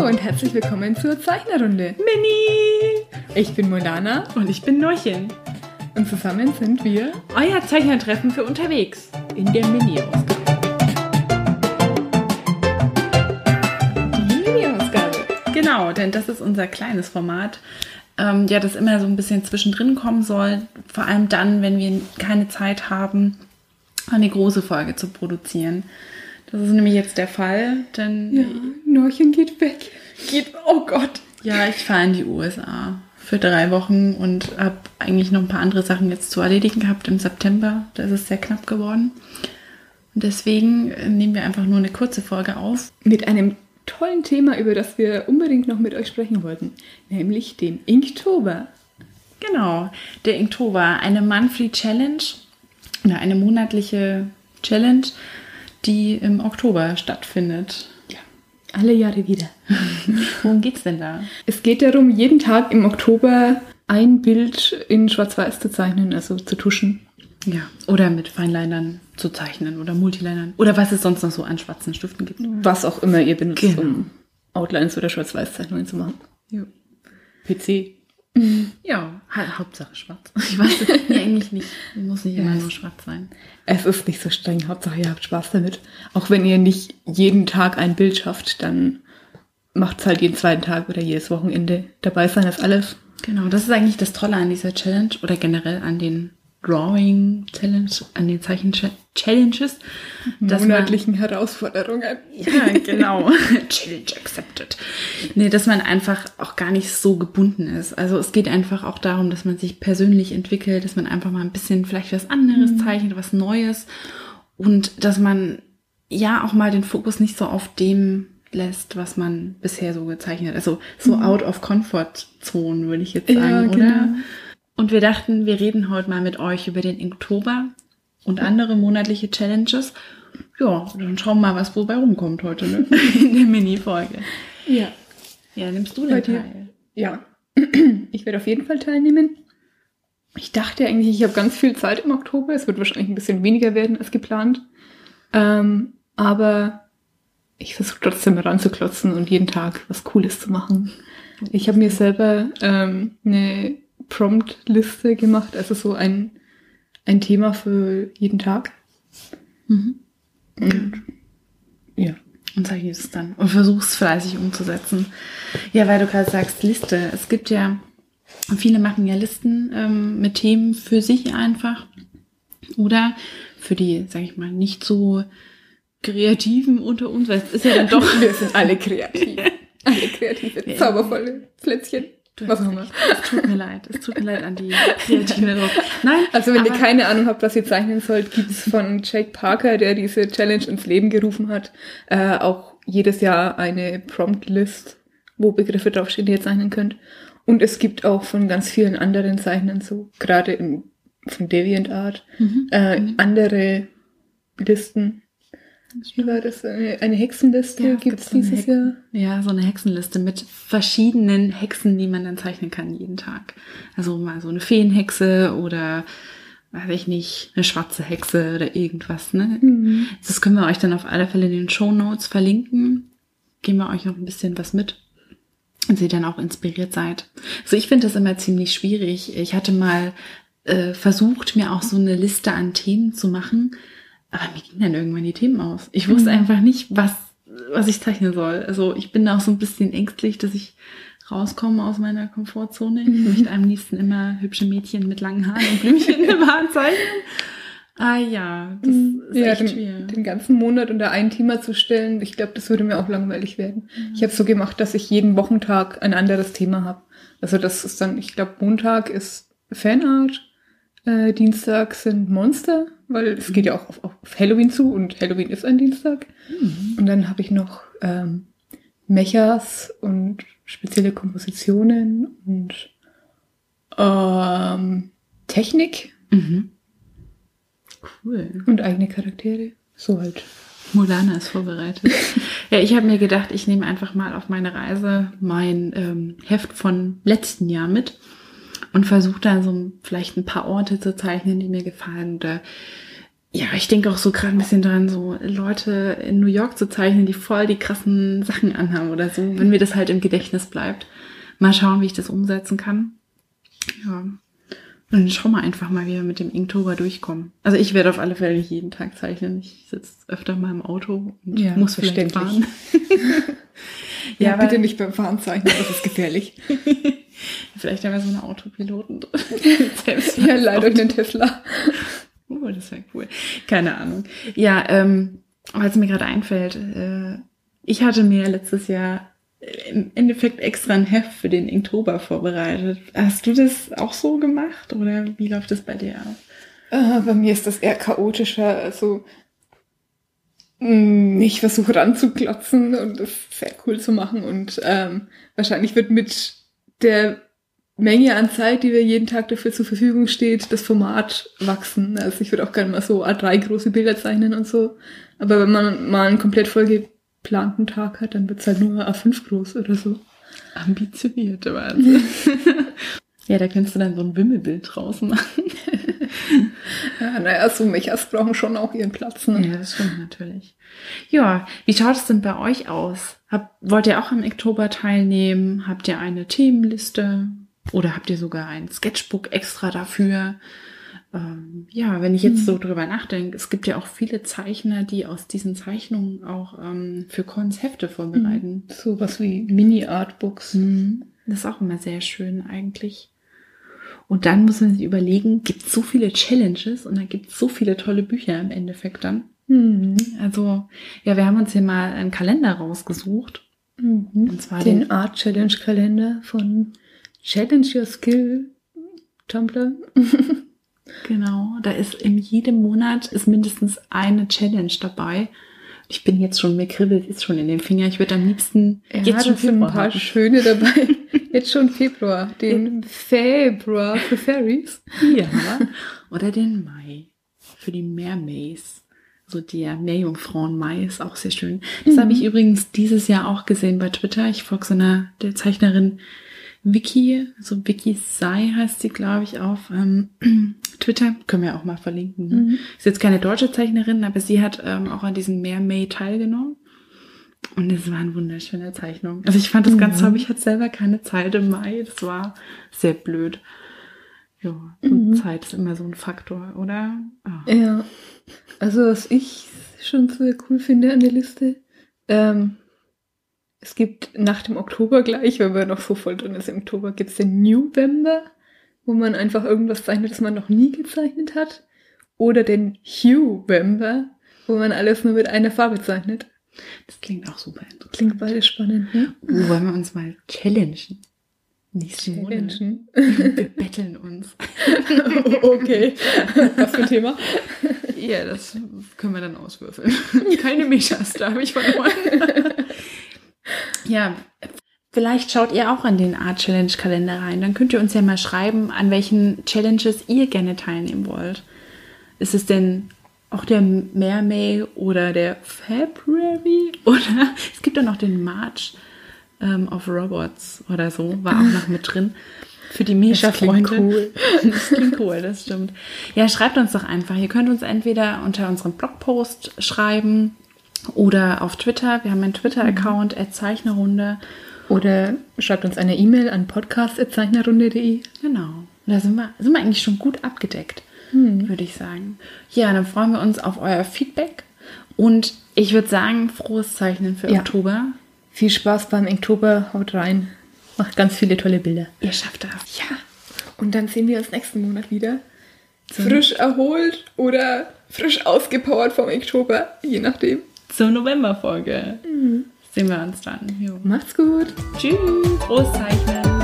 Hallo und herzlich willkommen zur Zeichnerrunde. Mini! Ich bin Molana Und ich bin Norchen. und zusammen sind wir Euer Zeichnertreffen für unterwegs. In der Mini-Ausgabe. die Mini-Ausgabe. Genau, denn das ist unser kleines Format. Ähm, ja, das immer so ein bisschen zwischendrin kommen soll. Vor allem dann, wenn wir keine Zeit haben, eine große Folge zu produzieren. Das ist nämlich jetzt der Fall, denn Ja, Norchen geht weg. geht, oh Gott. Ja, ich fahre in die USA für drei Wochen und habe eigentlich noch ein paar andere Sachen jetzt zu erledigen gehabt im September. Da ist es sehr knapp geworden. Und deswegen äh, nehmen wir einfach nur eine kurze Folge auf. Mit einem tollen Thema, über das wir unbedingt noch mit euch sprechen wollten, nämlich dem Inktober. Genau, der Inktober, eine Monthly Challenge oder eine monatliche Challenge, die im Oktober stattfindet. Ja, alle Jahre wieder. Worum geht's denn da? Es geht darum, jeden Tag im Oktober ein Bild in Schwarz-Weiß zu zeichnen, also zu tuschen. Ja, oder mit Feinlinern zu zeichnen oder Multilinern oder was es sonst noch so an schwarzen Stiften gibt. Was auch immer ihr benutzt, Genau. um Outlines oder Schwarz-Weiß-Zeichnungen zu machen. Ja. PC. Ja, ha Hauptsache schwarz. Ich weiß es nee, eigentlich nicht. Muss nicht immer nur schwarz sein. Es ist nicht so streng, Hauptsache ihr habt Spaß damit. Auch wenn ihr nicht jeden Tag ein Bild schafft, dann macht's halt jeden zweiten Tag oder jedes Wochenende. Dabei sein ist alles. Genau, das ist eigentlich das Tolle an dieser Challenge oder generell an den Drawing Challenge, an den Zeichen Challenges, dass man Monatlichen Herausforderungen. Ja, genau. Challenge accepted. Nee, dass man einfach auch gar nicht so gebunden ist. Also es geht einfach auch darum, dass man sich persönlich entwickelt, dass man einfach mal ein bisschen vielleicht was anderes zeichnet, was Neues und dass man ja auch mal den Fokus nicht so auf dem lässt, was man bisher so gezeichnet hat. Also so out of comfort zone, würde ich jetzt Ja, sagen, genau. oder? Und wir dachten, wir reden heute mal mit euch über den Inktober und andere monatliche Challenges. Ja, dann schauen wir mal, was wobei rumkommt heute, ne? In der Mini-Folge. Ja. Ja, nimmst du den? Teil? Ja. Ich werde auf jeden Fall teilnehmen. Ich dachte eigentlich, ich habe ganz viel Zeit im Oktober. Es wird wahrscheinlich ein bisschen weniger werden als geplant. Ähm, aber ich versuche trotzdem ranzuklotzen und jeden Tag was Cooles zu machen. Ich habe mir selber ähm, eine Prompt-Liste gemacht, also so ein, ein Thema für jeden Tag. Mhm. Und ja. Und zeichne es dann und versuch's fleißig umzusetzen. Ja, weil du gerade sagst, Liste. Es gibt ja, viele machen ja Listen ähm, mit Themen für sich einfach. Oder für die, sag ich mal, nicht so kreativen unter uns, weil es ist ja dann doch Wir sind alle kreativ. Alle kreative, zaubervolle Plätzchen. Du hast recht. Es tut mir leid. Es tut mir leid an die Kreativen drauf. Nein, Also wenn ihr keine Ahnung habt, was ihr zeichnen sollt, gibt's von Jake Parker, der diese Challenge ins Leben gerufen hat, äh, auch jedes Jahr eine Prompt-List, wo Begriffe draufstehen, die ihr zeichnen könnt. Und es gibt auch von ganz vielen anderen Zeichnern so, gerade in, von DeviantArt, Mhm. äh, andere Listen. Wie war das? Eine, Hexenliste Ja, so eine dieses Hexen- Jahr? Ja, so eine Hexenliste mit verschiedenen Hexen, die man dann zeichnen kann jeden Tag. Also mal so eine Feenhexe oder weiß ich nicht, eine schwarze Hexe oder irgendwas, ne? Mhm. Das können wir euch dann auf alle Fälle in den Show Notes verlinken. Geben wir euch noch ein bisschen was mit. Und ihr dann auch inspiriert seid. Also ich finde das immer ziemlich schwierig. Ich hatte mal äh, versucht, mir auch so eine Liste an Themen zu machen, aber mir gingen dann irgendwann die Themen aus. Ich wusste einfach nicht, was, was ich zeichnen soll. Also ich bin da auch so ein bisschen ängstlich, dass ich rauskomme aus meiner Komfortzone. Ich möchte am liebsten immer hübsche Mädchen mit langen Haaren und Blümchen im Haar zeichnen. Ah ja, das ist ja, echt den, schwer. den ganzen Monat unter ein Thema zu stellen, ich glaube, das würde mir auch langweilig werden. Ich habe so gemacht, dass ich jeden Wochentag ein anderes Thema habe. Also das ist dann, ich glaube, Montag ist Fanart, äh, Dienstag sind Monster, weil es geht ja auch auf, auf Halloween zu und Halloween ist ein Dienstag. Und dann habe ich noch ähm, Mechas und spezielle Kompositionen und ähm, Technik Mhm. Cool. und eigene Charaktere. So halt. Mulana ist vorbereitet. ja, ich habe mir gedacht, ich nehme einfach mal auf meine Reise mein ähm, Heft von letzten Jahr mit und versuche da so vielleicht ein paar Orte zu zeichnen, die mir gefallen oder ja, ich denke auch so gerade ein bisschen dran, so Leute in New York zu zeichnen, die voll die krassen Sachen anhaben oder so, wenn mir das halt im Gedächtnis bleibt. Mal schauen, wie ich das umsetzen kann. Ja. Und dann schauen wir einfach mal, wie wir mit dem Inktober durchkommen. Also ich werde auf alle Fälle nicht jeden Tag zeichnen. Ich sitze öfter mal im Auto und Ja, muss vielleicht fahren. Ja, weil- bitte nicht beim Fahren zeichnen, das ist gefährlich. Vielleicht haben wir so eine Autopiloten drin. Selbst ja, leider einen Tesla. Oh, das wäre cool. Keine Ahnung. Ja, ähm, was mir gerade einfällt, äh, ich hatte mir letztes Jahr im Endeffekt extra ein Heft für den Inktober vorbereitet. Hast du das auch so gemacht oder wie läuft das bei dir ab? Äh, bei mir ist das eher chaotischer. Also mh, ich versuche ranzuklotzen und das sehr cool zu machen. Und ähm, wahrscheinlich wird mit der Menge an Zeit, die wir jeden Tag dafür zur Verfügung steht, das Format wachsen. Also ich würde auch gerne mal so A3 große Bilder zeichnen und so. Aber wenn man mal einen komplett vollgeplanten Tag hat, dann wird's halt nur A5 groß oder so. Ambitionierte Wahnsinn. ja, da kannst du dann so ein Wimmelbild draus machen. Ja, naja, so Mechas brauchen schon auch ihren Platz. Ne? Ja, das stimmt natürlich. Ja, wie schaut es denn bei euch aus? Hab, wollt ihr auch am Oktober teilnehmen? Habt ihr eine Themenliste? Oder habt ihr sogar ein Sketchbook extra dafür? Ähm, ja, wenn ich jetzt so drüber nachdenke, es gibt ja auch viele Zeichner, die aus diesen Zeichnungen auch ähm, für Cons Hefte vorbereiten. So was wie Mini-Artbooks. Mhm. Das ist auch immer sehr schön eigentlich. Und dann muss man sich überlegen, gibt es so viele Challenges und dann gibt es so viele tolle Bücher im Endeffekt dann. Mhm. Also, ja, wir haben uns hier mal einen Kalender rausgesucht. Mhm. Und zwar den, den- Art Challenge Kalender von Challenge Your Skill Tumblr. Genau, da ist in jedem Monat ist mindestens eine Challenge dabei. Ich bin jetzt schon, mir kribbelt jetzt schon in den Finger. Ich würde am liebsten Ja, jetzt schon sind ein Februar paar haben. schöne dabei. Jetzt schon Februar. Den Februar für Fairies. Ja. Oder den Mai. Für die Meermays. So der Meerjungfrauen-Mai ist auch sehr schön. Das habe ich übrigens dieses Jahr auch gesehen bei Twitter. Ich folge so einer der Zeichnerin Vicky, so Vicky Sai heißt sie, glaube ich, auf ähm, Twitter. Können wir auch mal verlinken. Ne? Mhm. Ist jetzt keine deutsche Zeichnerin, aber sie hat ähm, auch an diesem Mermay teilgenommen. Und es war eine wunderschöne Zeichnung. Also ich fand das ganz Mhm. toll, aber ich hatte selber keine Zeit im Mai. Das war sehr blöd. Ja, so Mhm. Zeit ist immer so ein Faktor, oder? Ah. Ja. Also was ich schon sehr cool finde an der Liste, ähm, es gibt nach dem Oktober gleich, weil wir noch so voll drin ist im Oktober, gibt es den November, wo man einfach irgendwas zeichnet, das man noch nie gezeichnet hat. Oder den Huevember, wo man alles nur mit einer Farbe zeichnet. Das klingt auch super interessant. Klingt beide spannend, ne? Oh, wollen wir uns mal challengen? Nächsten Monat. Challengen. Wir betteln uns. okay. Was für ein Thema? Ja, das können wir dann auswürfeln. Keine Mechas, da habe ich verloren. ja, vielleicht schaut ihr auch an den Art Challenge Kalender rein. Dann könnt ihr uns ja mal schreiben, an welchen Challenges ihr gerne teilnehmen wollt. Ist es denn auch der Mermay oder der February? Oder es gibt auch noch den March ähm, of Robots oder so, war auch noch mit drin. Für die Das klingt Mesha-Freunde. cool. Das klingt cool, das stimmt. Ja, schreibt uns doch einfach. Ihr könnt uns entweder unter unserem Blogpost schreiben oder auf Twitter. Wir haben einen Twitter-Account, Mhm. Zeichnerrunde. Oder schreibt uns eine E-Mail an podcast.zeichnerrunde.de. Genau. Da sind wir, sind wir eigentlich schon gut abgedeckt, Mhm. würde ich sagen. Ja, dann freuen wir uns auf euer Feedback. Und ich würde sagen, frohes Zeichnen für Ja. Oktober. Viel Spaß beim Inktober, haut rein. Macht ganz viele tolle Bilder. Ihr schafft das. Ja. Und dann sehen wir uns nächsten Monat wieder. Frisch erholt oder frisch ausgepowert vom Oktober, je nachdem. Zur Novemberfolge. Sehen wir uns dann. Jo. Macht's gut. Tschüss. Frohes Zeichnen.